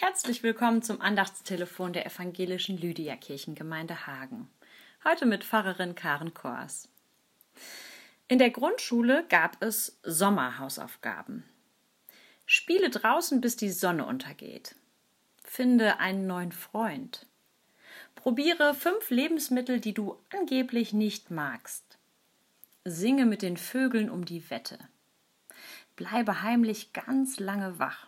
Herzlich willkommen zum Andachtstelefon der evangelischen Lydia Kirchengemeinde Hagen. Heute mit Pfarrerin Karen Kors. In der Grundschule gab es Sommerhausaufgaben. Spiele draußen, bis die Sonne untergeht. Finde einen neuen Freund. Probiere fünf Lebensmittel, die du angeblich nicht magst. Singe mit den Vögeln um die Wette. Bleibe heimlich ganz lange wach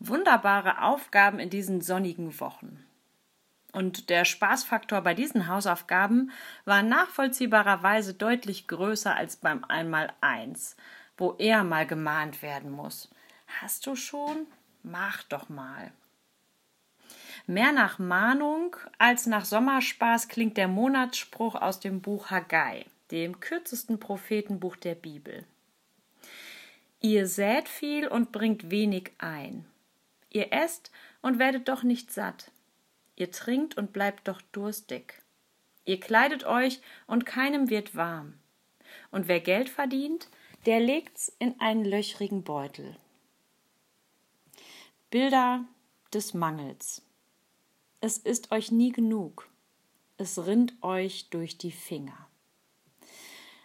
wunderbare Aufgaben in diesen sonnigen Wochen. Und der Spaßfaktor bei diesen Hausaufgaben war nachvollziehbarerweise deutlich größer als beim Einmaleins, wo er mal gemahnt werden muss. Hast du schon? Mach doch mal. Mehr nach Mahnung als nach Sommerspaß klingt der Monatsspruch aus dem Buch Haggai, dem kürzesten Prophetenbuch der Bibel. Ihr sät viel und bringt wenig ein. Ihr esst und werdet doch nicht satt. Ihr trinkt und bleibt doch durstig. Ihr kleidet euch und keinem wird warm. Und wer Geld verdient, der legt's in einen löchrigen Beutel. Bilder des Mangels. Es ist euch nie genug. Es rinnt euch durch die Finger.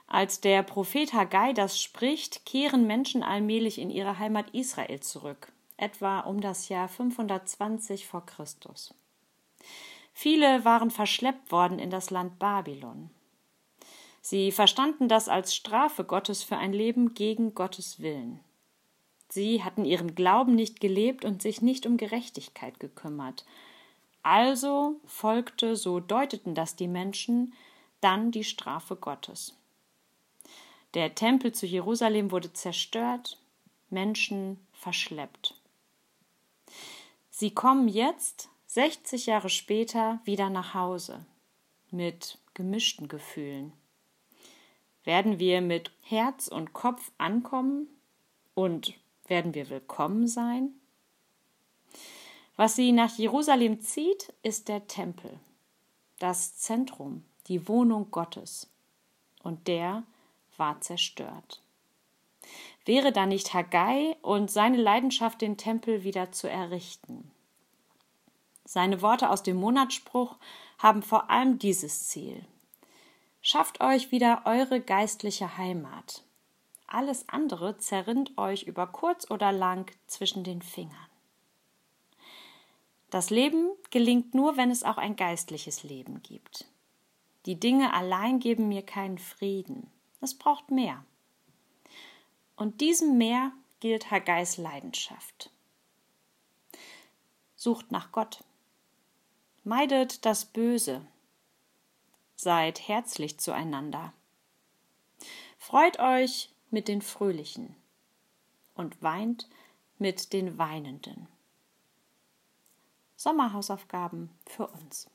Als der Prophet Haggai das spricht, kehren Menschen allmählich in ihre Heimat Israel zurück etwa um das Jahr 520 vor Christus. Viele waren verschleppt worden in das Land Babylon. Sie verstanden das als Strafe Gottes für ein Leben gegen Gottes Willen. Sie hatten ihren Glauben nicht gelebt und sich nicht um Gerechtigkeit gekümmert. Also folgte, so deuteten das die Menschen, dann die Strafe Gottes. Der Tempel zu Jerusalem wurde zerstört, Menschen verschleppt. Sie kommen jetzt, 60 Jahre später, wieder nach Hause mit gemischten Gefühlen. Werden wir mit Herz und Kopf ankommen und werden wir willkommen sein? Was sie nach Jerusalem zieht, ist der Tempel, das Zentrum, die Wohnung Gottes. Und der war zerstört. Wäre da nicht Haggai und seine Leidenschaft, den Tempel wieder zu errichten? Seine Worte aus dem Monatsspruch haben vor allem dieses Ziel. Schafft euch wieder eure geistliche Heimat. Alles andere zerrinnt euch über kurz oder lang zwischen den Fingern. Das Leben gelingt nur, wenn es auch ein geistliches Leben gibt. Die Dinge allein geben mir keinen Frieden. Es braucht mehr. Und diesem Meer gilt Haggais Leidenschaft. Sucht nach Gott. Meidet das Böse. Seid herzlich zueinander. Freut euch mit den Fröhlichen und weint mit den Weinenden. Sommerhausaufgaben für uns.